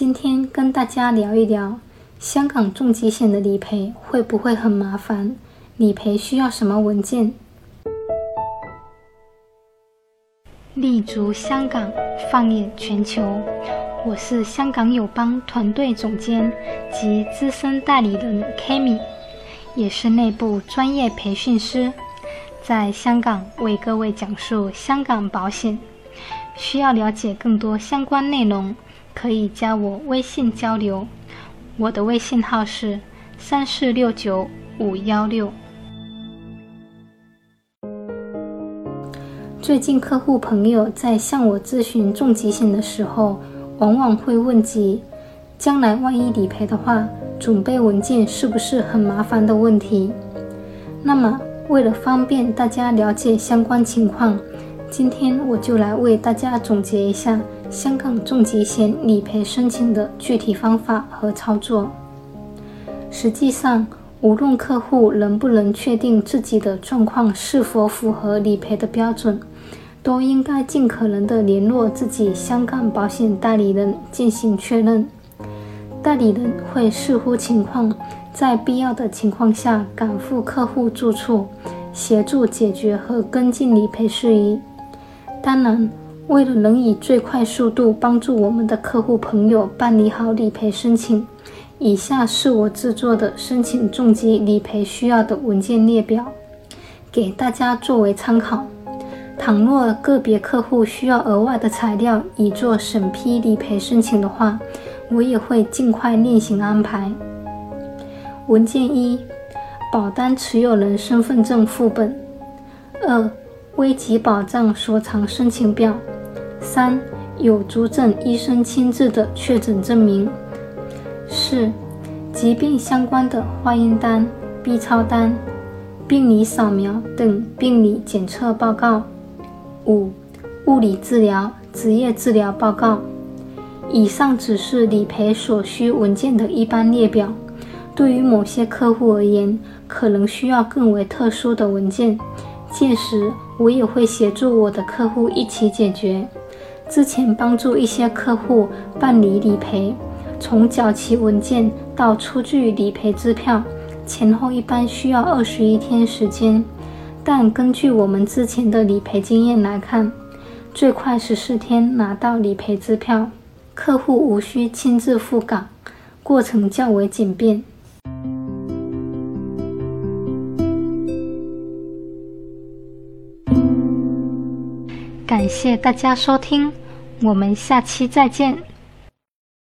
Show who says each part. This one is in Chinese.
Speaker 1: 今天跟大家聊一聊香港重疾险的理赔会不会很麻烦？理赔需要什么文件？立足香港，放眼全球。我是香港友邦团队总监及资深代理人 Kimi，也是内部专业培训师，在香港为各位讲述香港保险。需要了解更多相关内容。可以加我微信交流，我的微信号是三四六九五幺六。最近客户朋友在向我咨询重疾险的时候，往往会问及将来万一理赔的话，准备文件是不是很麻烦的问题。那么，为了方便大家了解相关情况，今天我就来为大家总结一下。香港重疾险理赔申请的具体方法和操作。实际上，无论客户能不能确定自己的状况是否符合理赔的标准，都应该尽可能的联络自己香港保险代理人进行确认。代理人会视乎情况，在必要的情况下赶赴客户住处，协助解决和跟进理赔事宜。当然。为了能以最快速度帮助我们的客户朋友办理好理赔申请，以下是我制作的申请重疾理赔需要的文件列表，给大家作为参考。倘若个别客户需要额外的材料以做审批理赔申请的话，我也会尽快另行安排。文件一：保单持有人身份证副本；二、危急保障所偿申请表。三、有足证医生亲自的确诊证明；四、疾病相关的化验单、B 超单、病理扫描等病理检测报告；五、物理治疗、职业治疗报告。以上只是理赔所需文件的一般列表。对于某些客户而言，可能需要更为特殊的文件，届时我也会协助我的客户一起解决。之前帮助一些客户办理理赔，从缴齐文件到出具理赔支票，前后一般需要二十一天时间。但根据我们之前的理赔经验来看，最快十四天拿到理赔支票，客户无需亲自赴港，过程较为简便。感谢大家收听。我们下期再见。